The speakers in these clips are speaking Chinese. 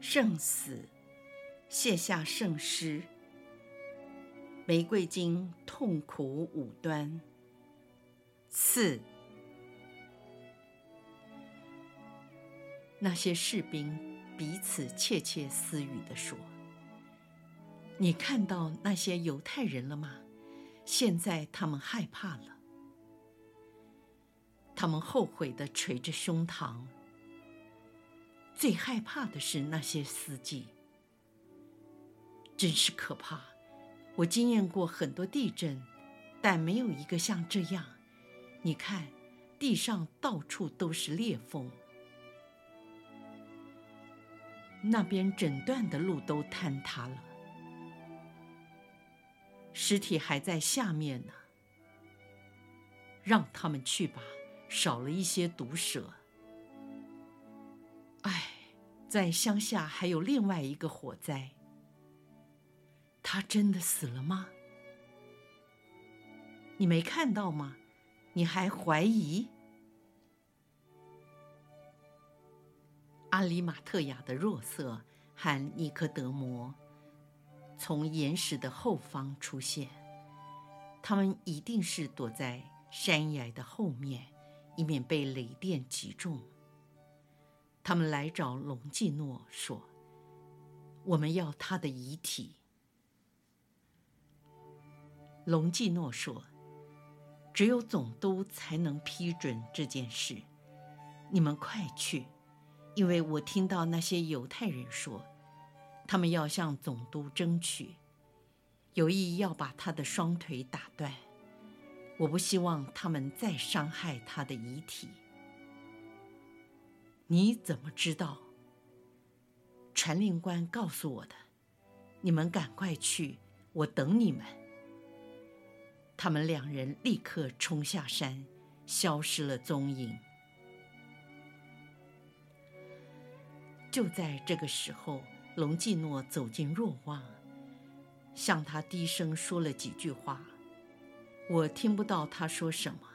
圣死，卸下圣诗。玫瑰经痛苦五端。四，那些士兵彼此窃窃私语地说：“你看到那些犹太人了吗？现在他们害怕了，他们后悔地捶着胸膛。”最害怕的是那些司机，真是可怕。我经验过很多地震，但没有一个像这样。你看，地上到处都是裂缝，那边整段的路都坍塌了，尸体还在下面呢。让他们去吧，少了一些毒蛇。唉，在乡下还有另外一个火灾。他真的死了吗？你没看到吗？你还怀疑？阿里马特雅的若瑟和尼科德摩从岩石的后方出现，他们一定是躲在山崖的后面，以免被雷电击中。他们来找隆基诺说：“我们要他的遗体。”隆基诺说：“只有总督才能批准这件事。你们快去，因为我听到那些犹太人说，他们要向总督争取，有意要把他的双腿打断。我不希望他们再伤害他的遗体。”你怎么知道？传令官告诉我的。你们赶快去，我等你们。他们两人立刻冲下山，消失了踪影。就在这个时候，隆基诺走进若望，向他低声说了几句话。我听不到他说什么。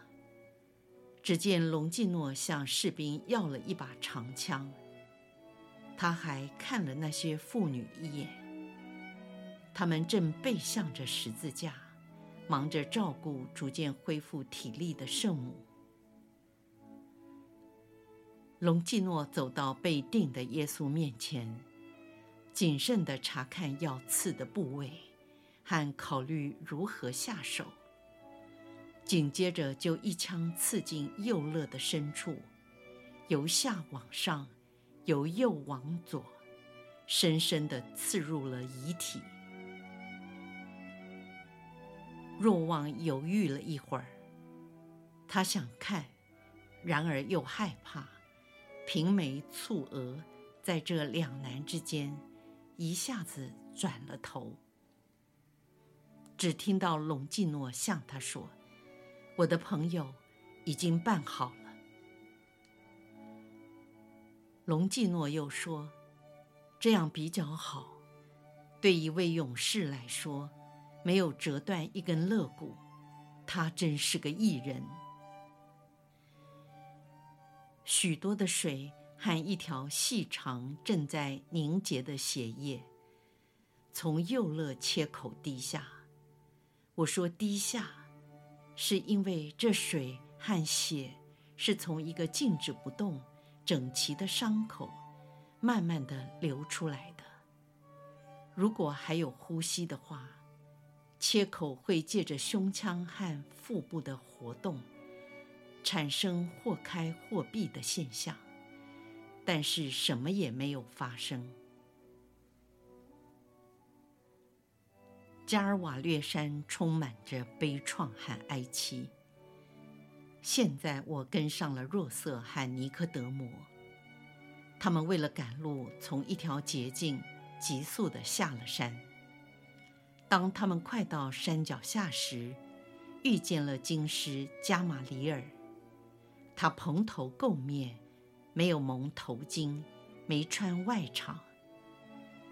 只见隆基诺向士兵要了一把长枪，他还看了那些妇女一眼。他们正背向着十字架，忙着照顾逐渐恢复体力的圣母。隆基诺走到被钉的耶稣面前，谨慎地查看要刺的部位，和考虑如何下手。紧接着，就一枪刺进右肋的深处，由下往上，由右往左，深深地刺入了遗体。若望犹豫了一会儿，他想看，然而又害怕，平眉蹙额，在这两难之间，一下子转了头。只听到隆基诺向他说。我的朋友已经办好了。隆基诺又说：“这样比较好。对一位勇士来说，没有折断一根肋骨，他真是个异人。”许多的水和一条细长、正在凝结的血液，从右肋切口滴下。我说：“滴下。”是因为这水和血是从一个静止不动、整齐的伤口慢慢地流出来的。如果还有呼吸的话，切口会借着胸腔和腹部的活动，产生或开或闭的现象。但是什么也没有发生。加尔瓦略山充满着悲怆和哀戚。现在我跟上了若瑟和尼科德摩，他们为了赶路，从一条捷径急速地下了山。当他们快到山脚下时，遇见了经师加玛里尔。他蓬头垢面，没有蒙头巾，没穿外裳。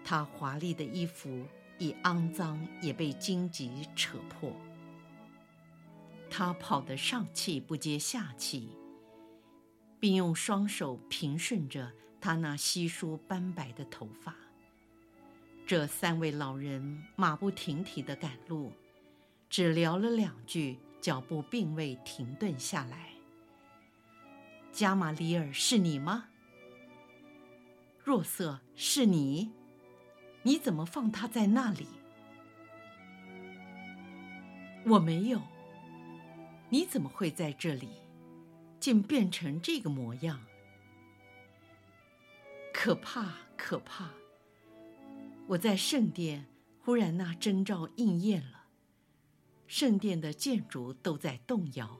他华丽的衣服已肮脏，也被荆棘扯破。他跑得上气不接下气，并用双手平顺着他那稀疏斑白的头发。这三位老人马不停蹄地赶路，只聊了两句，脚步并未停顿下来。加玛里尔，是你吗？若瑟，是你？你怎么放他在那里？我没有。你怎么会在这里？竟变成这个模样？可怕，可怕！我在圣殿，忽然那征兆应验了，圣殿的建筑都在动摇。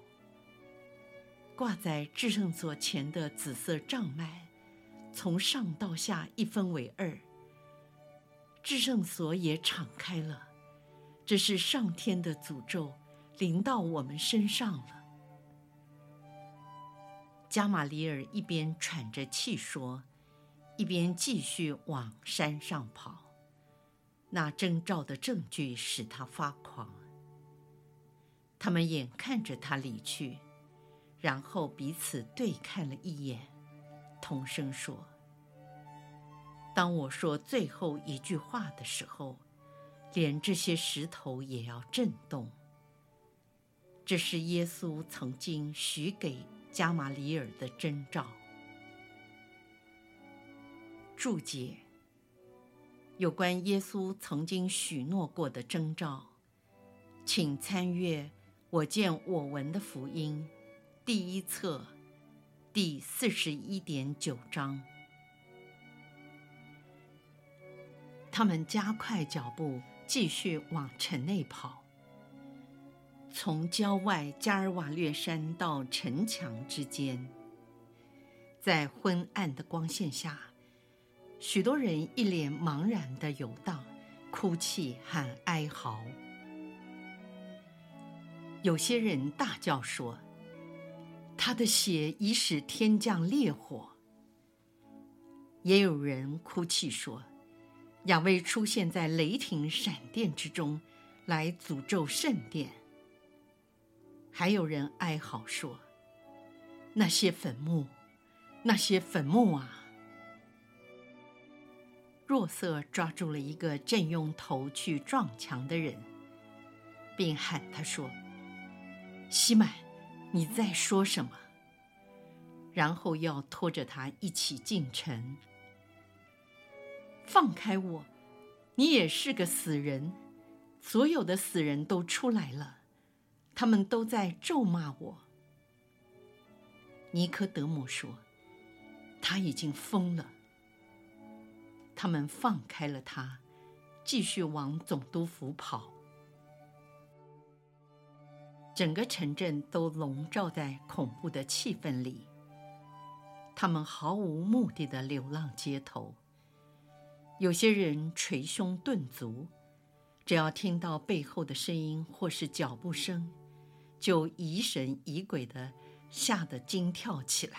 挂在至圣所前的紫色帐幔，从上到下一分为二。至圣所也敞开了，这是上天的诅咒临到我们身上了。加玛里尔一边喘着气说，一边继续往山上跑。那征兆的证据使他发狂。他们眼看着他离去，然后彼此对看了一眼，同声说：“当我说最后一句话的时候，连这些石头也要震动。”这是耶稣曾经许给加玛里尔的征兆。注解。有关耶稣曾经许诺过的征兆，请参阅《我见我闻的福音》第一册第四十一点九章。他们加快脚步，继续往城内跑。从郊外加尔瓦略山到城墙之间，在昏暗的光线下。许多人一脸茫然的游荡，哭泣和哀嚎。有些人大叫说：“他的血已使天降烈火。”也有人哭泣说：“亚威出现在雷霆闪电之中，来诅咒圣殿。”还有人哀嚎说：“那些坟墓，那些坟墓啊！”若瑟抓住了一个正用头去撞墙的人，并喊他说：“西满，你在说什么？”然后要拖着他一起进城。放开我！你也是个死人。所有的死人都出来了，他们都在咒骂我。尼科德姆说：“他已经疯了。”他们放开了他，继续往总督府跑。整个城镇都笼罩在恐怖的气氛里。他们毫无目的的流浪街头。有些人捶胸顿足，只要听到背后的声音或是脚步声，就疑神疑鬼的吓得惊跳起来。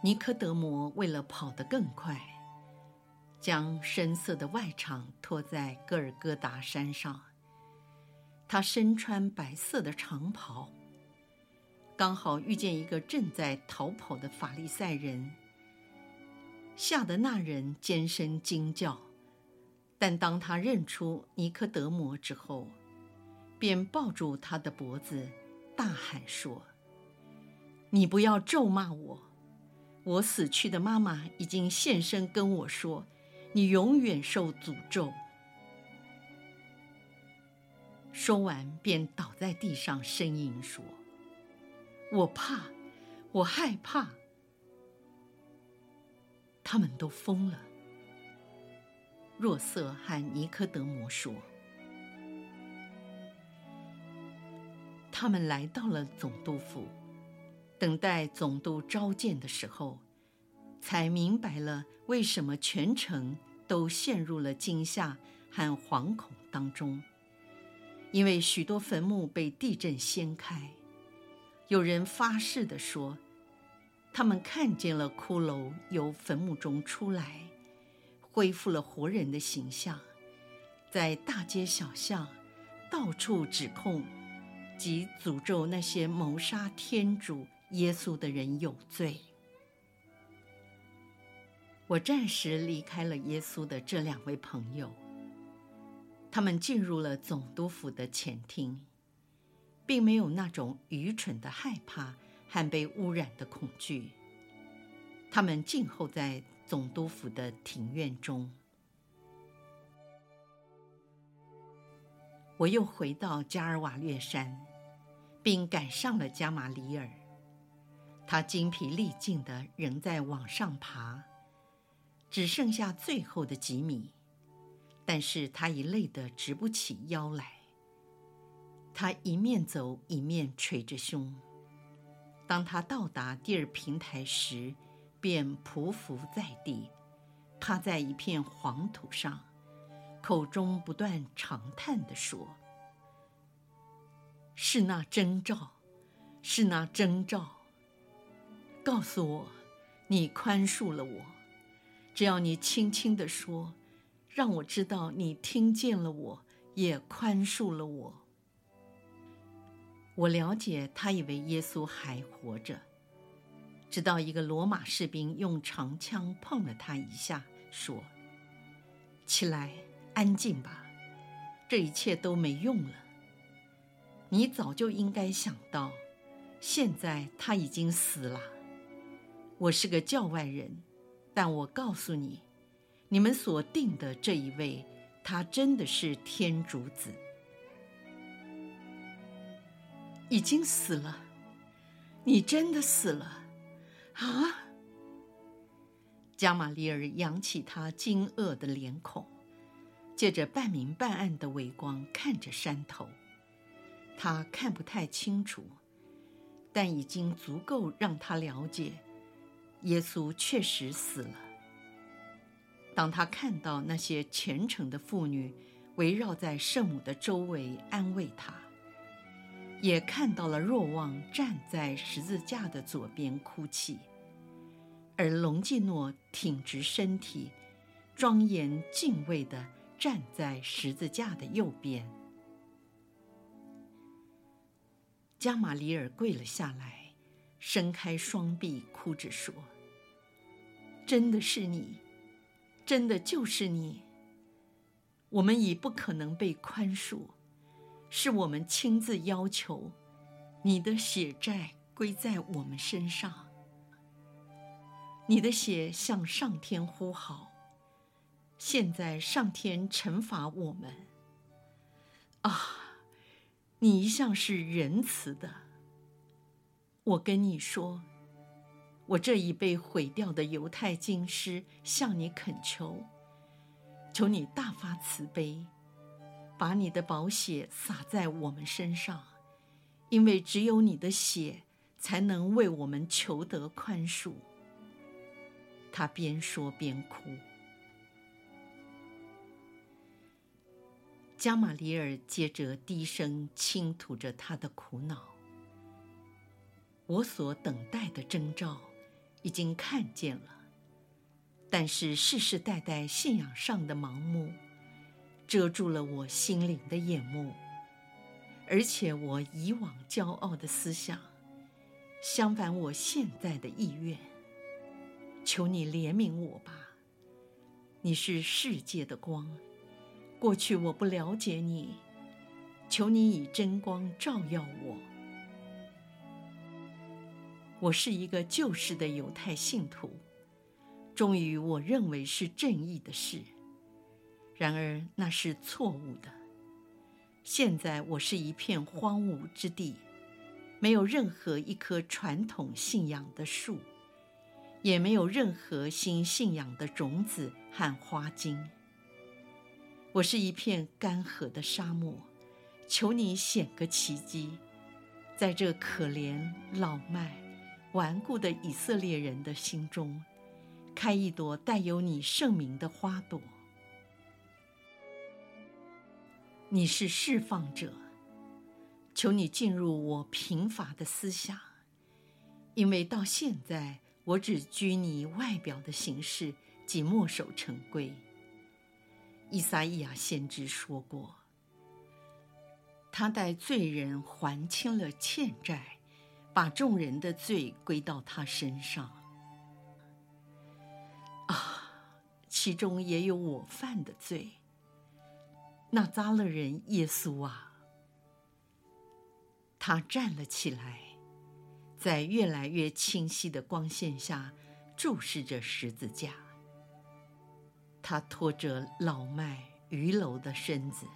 尼科德摩为了跑得更快，将深色的外裳脱在戈尔戈达山上。他身穿白色的长袍，刚好遇见一个正在逃跑的法利赛人，吓得那人尖声惊叫。但当他认出尼科德摩之后，便抱住他的脖子，大喊说：“你不要咒骂我！”我死去的妈妈已经现身跟我说：“你永远受诅咒。”说完，便倒在地上呻吟说：“我怕，我害怕。”他们都疯了。若瑟和尼科德摩说：“他们来到了总督府。”等待总督召见的时候，才明白了为什么全城都陷入了惊吓和惶恐当中。因为许多坟墓被地震掀开，有人发誓地说，他们看见了骷髅由坟墓中出来，恢复了活人的形象，在大街小巷到处指控及诅咒那些谋杀天主耶稣的人有罪。我暂时离开了耶稣的这两位朋友，他们进入了总督府的前厅，并没有那种愚蠢的害怕和被污染的恐惧。他们静候在总督府的庭院中。我又回到加尔瓦略山，并赶上了加马里尔，他精疲力尽的仍在往上爬。只剩下最后的几米，但是他已累得直不起腰来。他一面走一面捶着胸。当他到达第二平台时，便匍匐在地，趴在一片黄土上，口中不断长叹地说：“是那征兆，是那征兆。告诉我，你宽恕了我。”只要你轻轻地说，让我知道你听见了我，也宽恕了我。我了解他以为耶稣还活着，直到一个罗马士兵用长枪碰了他一下，说：“起来，安静吧，这一切都没用了。你早就应该想到，现在他已经死了。我是个教外人。”但我告诉你，你们所定的这一位，他真的是天主子，已经死了。你真的死了，啊？加玛利尔扬起他惊愕的脸孔，借着半明半暗的微光看着山头，他看不太清楚，但已经足够让他了解。耶稣确实死了。当他看到那些虔诚的妇女围绕在圣母的周围安慰他，也看到了若望站在十字架的左边哭泣，而隆基诺挺直身体，庄严敬畏地站在十字架的右边。加玛里尔跪了下来。伸开双臂，哭着说：“真的是你，真的就是你。我们已不可能被宽恕，是我们亲自要求，你的血债归在我们身上。你的血向上天呼号，现在上天惩罚我们。啊，你一向是仁慈的。”我跟你说，我这已被毁掉的犹太经师向你恳求，求你大发慈悲，把你的宝血洒在我们身上，因为只有你的血才能为我们求得宽恕。他边说边哭。加玛里尔接着低声倾吐着他的苦恼。我所等待的征兆，已经看见了，但是世世代代信仰上的盲目，遮住了我心灵的眼目，而且我以往骄傲的思想，相反我现在的意愿，求你怜悯我吧。你是世界的光，过去我不了解你，求你以真光照耀我。我是一个旧式的犹太信徒，忠于我认为是正义的事，然而那是错误的。现在我是一片荒芜之地，没有任何一棵传统信仰的树，也没有任何新信仰的种子和花茎。我是一片干涸的沙漠，求你显个奇迹，在这可怜老迈。顽固的以色列人的心中，开一朵带有你圣名的花朵。你是释放者，求你进入我贫乏的思想，因为到现在我只拘泥外表的形式，及墨守成规。伊撒伊亚先知说过，他代罪人还清了欠债。把众人的罪归到他身上，啊，其中也有我犯的罪。那扎勒人耶稣啊，他站了起来，在越来越清晰的光线下注视着十字架。他拖着老迈伛僂的身子，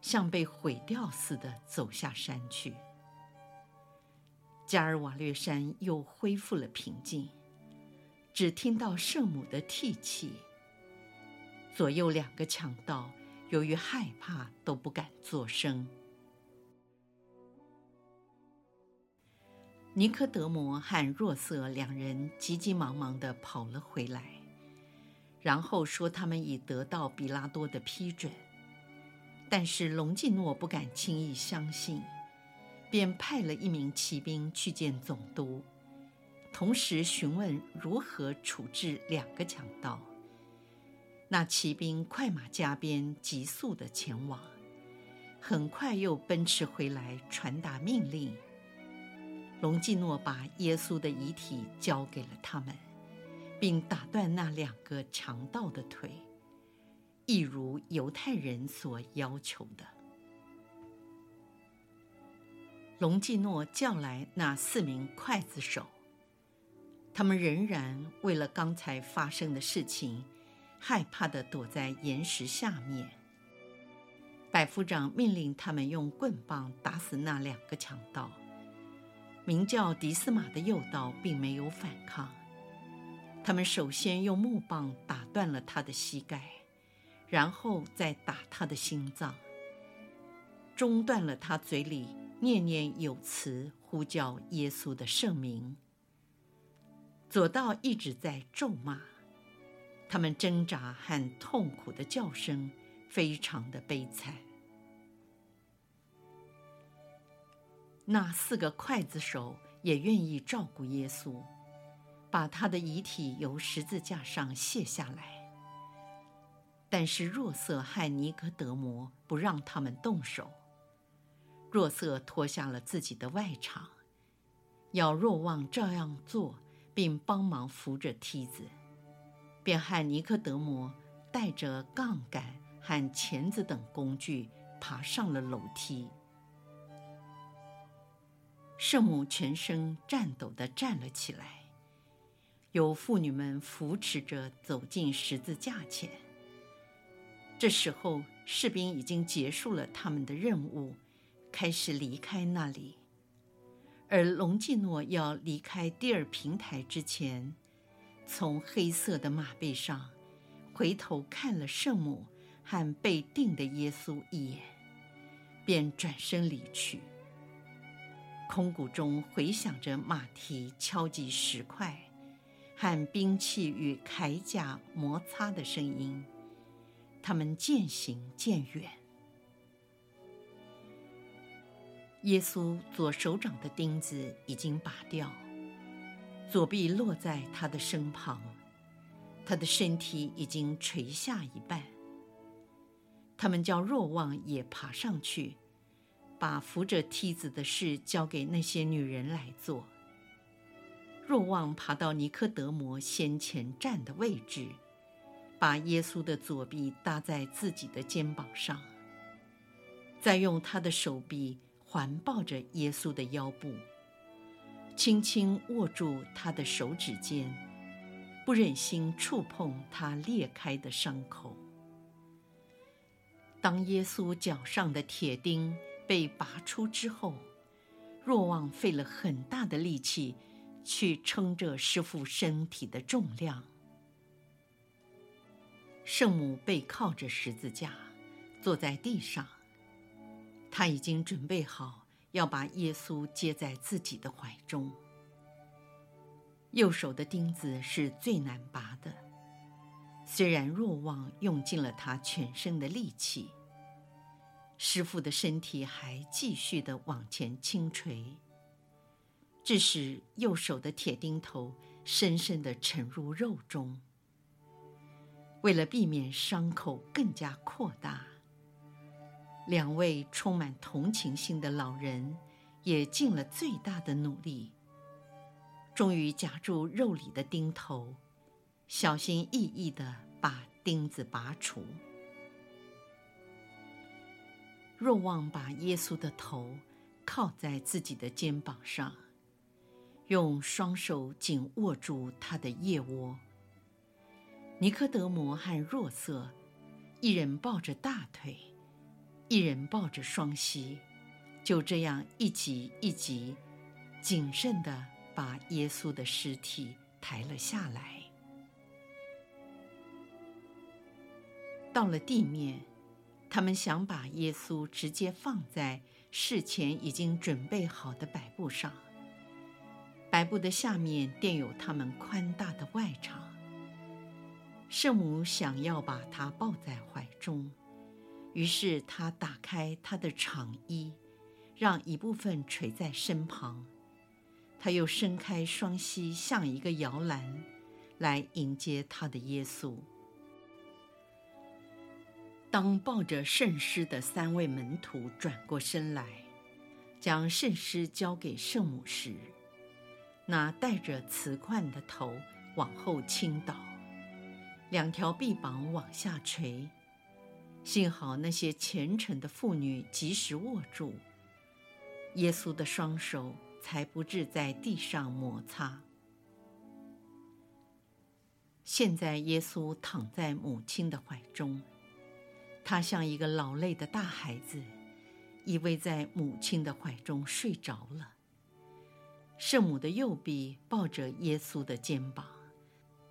像被毁掉似的走下山去。加尔瓦略山又恢复了平静，只听到圣母的涕泣。左右两个强盗由于害怕都不敢作声。尼科德摩和若瑟两人急急忙忙地跑了回来，然后说他们已得到比拉多的批准，但是隆基诺不敢轻易相信。便派了一名骑兵去见总督，同时询问如何处置两个强盗。那骑兵快马加鞭，急速地前往，很快又奔驰回来，传达命令。隆基诺把耶稣的遗体交给了他们，并打断那两个强盗的腿，一如犹太人所要求的。隆基诺叫来那四名刽子手，他们仍然为了刚才发生的事情，害怕地躲在岩石下面。百夫长命令他们用棍棒打死那两个强盗。名叫迪斯马的右道并没有反抗，他们首先用木棒打断了他的膝盖，然后再打他的心脏，中断了他嘴里。念念有词呼叫耶稣的圣名。左道一直在咒骂，他们挣扎和痛苦的叫声非常的悲惨。那四个刽子手也愿意照顾耶稣，把他的遗体由十字架上卸下来，但是若瑟和尼格德摩不让他们动手。若瑟脱下了自己的外裳，要若望照样做，并帮忙扶着梯子，便和尼克德摩带着杠杆和钳子等工具爬上了楼梯。圣母全身颤抖地站了起来，由妇女们扶持着走进十字架前。这时候，士兵已经结束了他们的任务。开始离开那里，而隆基诺要离开第二平台之前，从黑色的马背上回头看了圣母和被钉的耶稣一眼，便转身离去。空谷中回响着马蹄敲击石块和兵器与铠甲摩擦的声音，他们渐行渐远。耶稣左手掌的钉子已经拔掉，左臂落在他的身旁，他的身体已经垂下一半。他们叫若望也爬上去，把扶着梯子的事交给那些女人来做。若望爬到尼科德摩先前站的位置，把耶稣的左臂搭在自己的肩膀上，再用他的手臂。环抱着耶稣的腰部，轻轻握住他的手指尖，不忍心触碰他裂开的伤口。当耶稣脚上的铁钉被拔出之后，若望费了很大的力气去撑着师父身体的重量。圣母背靠着十字架，坐在地上。他已经准备好要把耶稣接在自己的怀中。右手的钉子是最难拔的，虽然若望用尽了他全身的力气，师傅的身体还继续的往前倾垂，致使右手的铁钉头深深的沉入肉中。为了避免伤口更加扩大，两位充满同情心的老人也尽了最大的努力。终于夹住肉里的钉头，小心翼翼地把钉子拔除。若望把耶稣的头靠在自己的肩膀上，用双手紧握住他的腋窝。尼科德摩和若瑟，一人抱着大腿，一人抱着双膝，就这样一级一级，谨慎地把耶稣的尸体抬了下来。到了地面，他们想把耶稣直接放在事前已经准备好的白布上。白布的下面垫有他们宽大的外场。圣母想要把他抱在怀中，于是他打开他的长衣，让一部分垂在身旁。他又伸开双膝，像一个摇篮，来迎接他的耶稣。当抱着圣尸的三位门徒转过身来，将圣尸交给圣母时，那带着瓷冠的头往后倾倒。两条臂膀往下垂，幸好那些虔诚的妇女及时握住耶稣的双手，才不致在地上摩擦。现在耶稣躺在母亲的怀中，他像一个劳累的大孩子，依偎在母亲的怀中睡着了。圣母的右臂抱着耶稣的肩膀。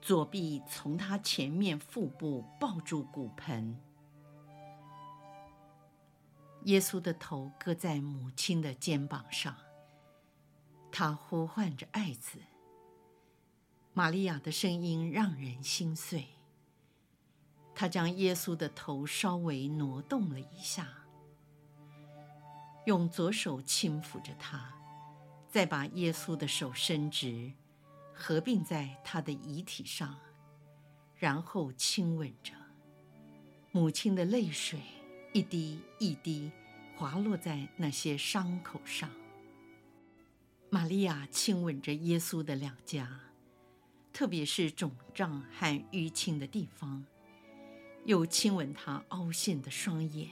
左臂从他前面腹部抱住骨盆，耶稣的头搁在母亲的肩膀上，他呼唤着爱子。玛利亚的声音让人心碎。他将耶稣的头稍微挪动了一下，用左手轻抚着他，再把耶稣的手伸直。合并在他的遗体上，然后亲吻着。母亲的泪水一滴一滴滑落在那些伤口上。玛利亚亲吻着耶稣的两颊，特别是肿胀和淤青的地方，又亲吻他凹陷的双眼，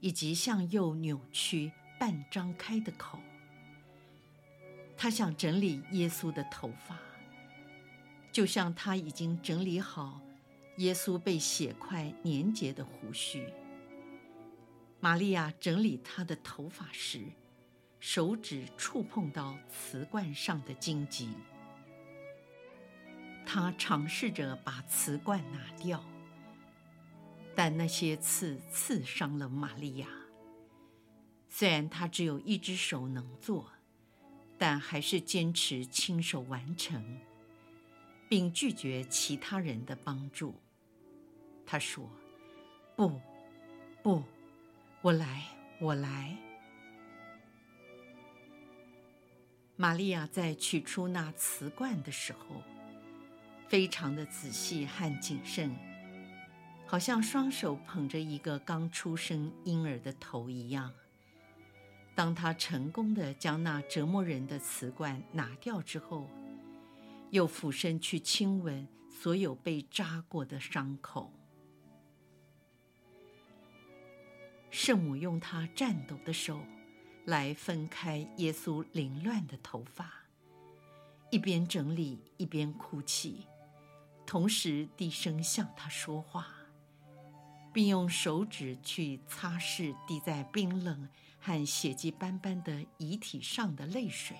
以及向右扭曲半张开的口。他想整理耶稣的头发，就像他已经整理好耶稣被血块粘结的胡须。玛利亚整理她的头发时，手指触碰到瓷罐上的荆棘。他尝试着把瓷罐拿掉，但那些刺刺伤了玛利亚。虽然他只有一只手能做。但还是坚持亲手完成，并拒绝其他人的帮助。他说：“不，不，我来，我来。”玛利亚在取出那瓷罐的时候，非常的仔细和谨慎，好像双手捧着一个刚出生婴儿的头一样。当他成功地将那折磨人的瓷罐拿掉之后，又俯身去亲吻所有被扎过的伤口。圣母用她颤抖的手来分开耶稣凌乱的头发，一边整理一边哭泣，同时低声向他说话，并用手指去擦拭滴在冰冷。和血迹斑斑的遗体上的泪水，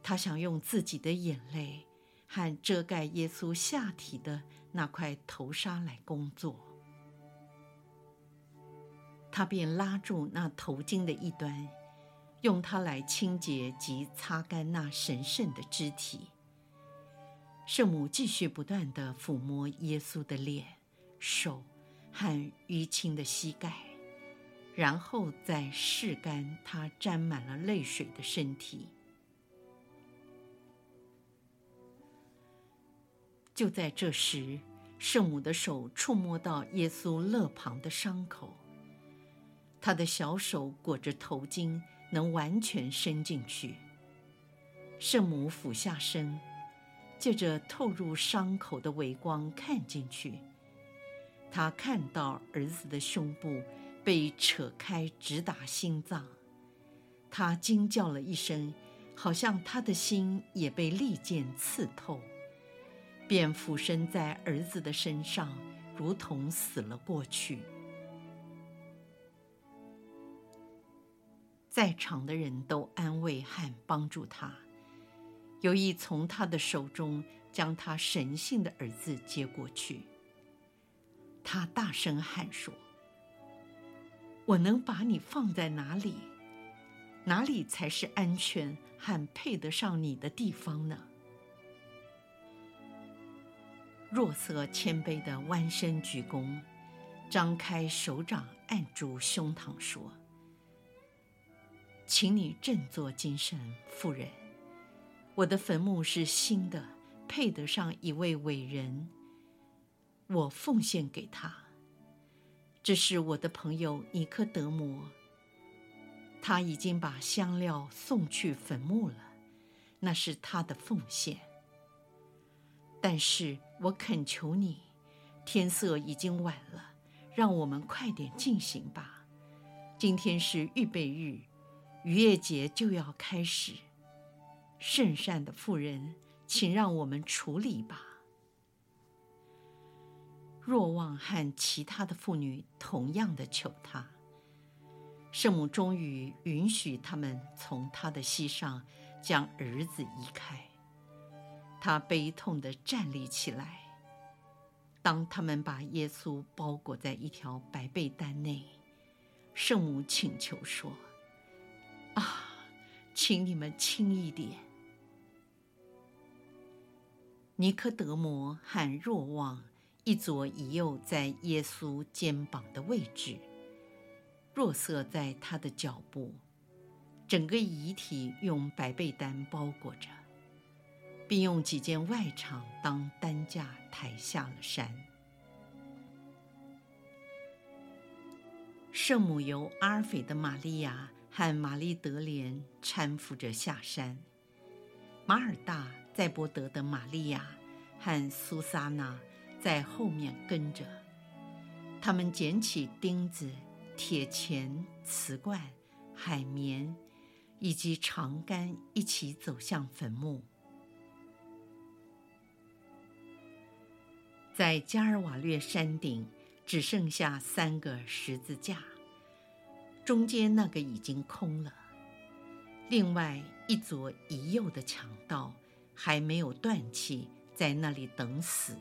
他想用自己的眼泪和遮盖耶稣下体的那块头纱来工作。他便拉住那头巾的一端，用它来清洁及擦干那神圣的肢体。圣母继续不断地抚摸耶稣的脸、手和淤青的膝盖，然后再拭干他沾满了泪水的身体。就在这时，圣母的手触摸到耶稣肋旁的伤口，他的小手裹着头巾，能完全伸进去。圣母俯下身。借着透入伤口的微光看进去，他看到儿子的胸部被扯开，直达心脏。他惊叫了一声，好像他的心也被利剑刺透，便俯身在儿子的身上，如同死了过去。在场的人都安慰和帮助他。有意从他的手中将他神性的儿子接过去。他大声喊说：“我能把你放在哪里？哪里才是安全和配得上你的地方呢？”若瑟谦卑地弯身鞠躬，张开手掌按住胸膛说：“请你振作精神，夫人。”我的坟墓是新的，配得上一位伟人。我奉献给他。这是我的朋友尼科德摩。他已经把香料送去坟墓了，那是他的奉献。但是我恳求你，天色已经晚了，让我们快点进行吧。今天是预备日，逾越节就要开始。圣善的妇人，请让我们处理吧。若望和其他的妇女同样的求他。圣母终于允许他们从他的膝上将儿子移开。他悲痛地站立起来。当他们把耶稣包裹在一条白被单内，圣母请求说：“，请你们轻一点。”尼科德摩和若望一左一右在耶稣肩膀的位置，若瑟在他的脚部，整个遗体用白被单包裹着，并用几件外裳当担架抬下了山。圣母由阿尔斐的玛利亚和玛丽德莲搀扶着下山，马尔大。载伯德的玛利亚和苏萨娜在后面跟着，他们捡起钉子、铁钳、瓷罐、海绵以及长杆，一起走向坟墓。在加尔瓦略山顶，只剩下三个十字架，中间那个已经空了，另外一左一右的强盗。还没有断气，在那里等死。